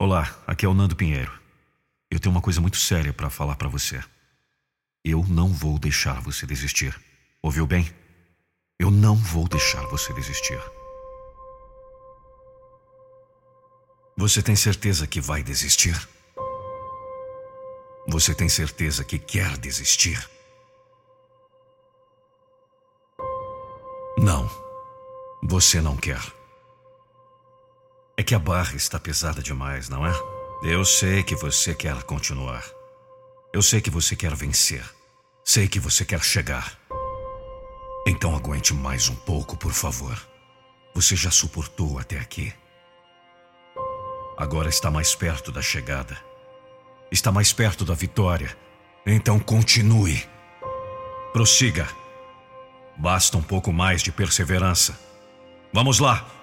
Olá, aqui é o Nando Pinheiro. Eu tenho uma coisa muito séria para falar para você. Eu não vou deixar você desistir. Ouviu bem? Eu não vou deixar você desistir. Você tem certeza que vai desistir? Você tem certeza que quer desistir? Não, você não quer. É que a barra está pesada demais, não é? Eu sei que você quer continuar. Eu sei que você quer vencer. Sei que você quer chegar. Então aguente mais um pouco, por favor. Você já suportou até aqui. Agora está mais perto da chegada. Está mais perto da vitória. Então continue. Prossiga. Basta um pouco mais de perseverança. Vamos lá!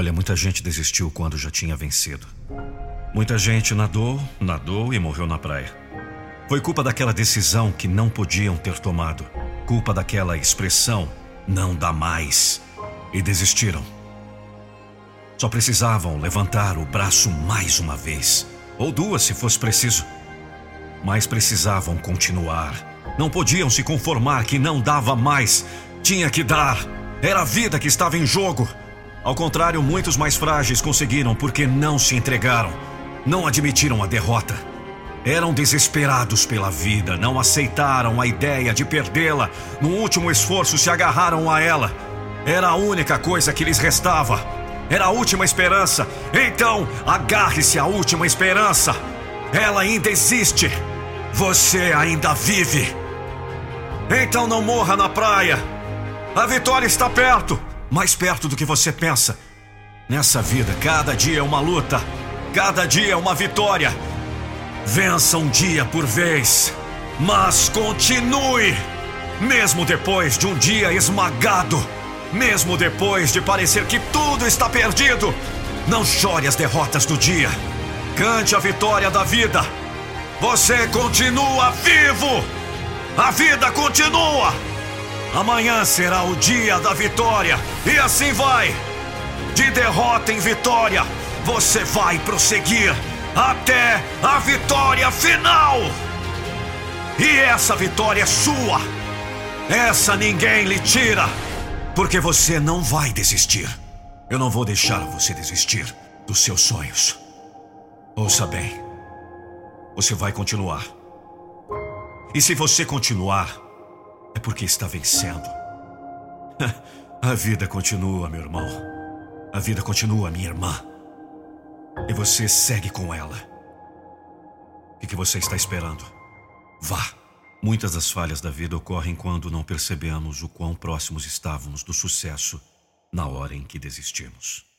Olha, muita gente desistiu quando já tinha vencido. Muita gente nadou, nadou e morreu na praia. Foi culpa daquela decisão que não podiam ter tomado. Culpa daquela expressão, não dá mais. E desistiram. Só precisavam levantar o braço mais uma vez, ou duas se fosse preciso. Mas precisavam continuar. Não podiam se conformar que não dava mais. Tinha que dar. Era a vida que estava em jogo. Ao contrário, muitos mais frágeis conseguiram porque não se entregaram. Não admitiram a derrota. Eram desesperados pela vida, não aceitaram a ideia de perdê-la. No último esforço, se agarraram a ela. Era a única coisa que lhes restava. Era a última esperança. Então, agarre-se à última esperança. Ela ainda existe. Você ainda vive. Então não morra na praia. A vitória está perto mais perto do que você pensa. Nessa vida, cada dia é uma luta, cada dia é uma vitória. Vença um dia por vez, mas continue. Mesmo depois de um dia esmagado, mesmo depois de parecer que tudo está perdido, não chore as derrotas do dia. Cante a vitória da vida. Você continua vivo. A vida continua. Amanhã será o dia da vitória. E assim vai. De derrota em vitória, você vai prosseguir até a vitória final. E essa vitória é sua. Essa ninguém lhe tira. Porque você não vai desistir. Eu não vou deixar você desistir dos seus sonhos. Ouça bem. Você vai continuar. E se você continuar, é porque está vencendo. A vida continua, meu irmão. A vida continua, minha irmã. E você segue com ela. O que você está esperando? Vá. Muitas das falhas da vida ocorrem quando não percebemos o quão próximos estávamos do sucesso na hora em que desistimos.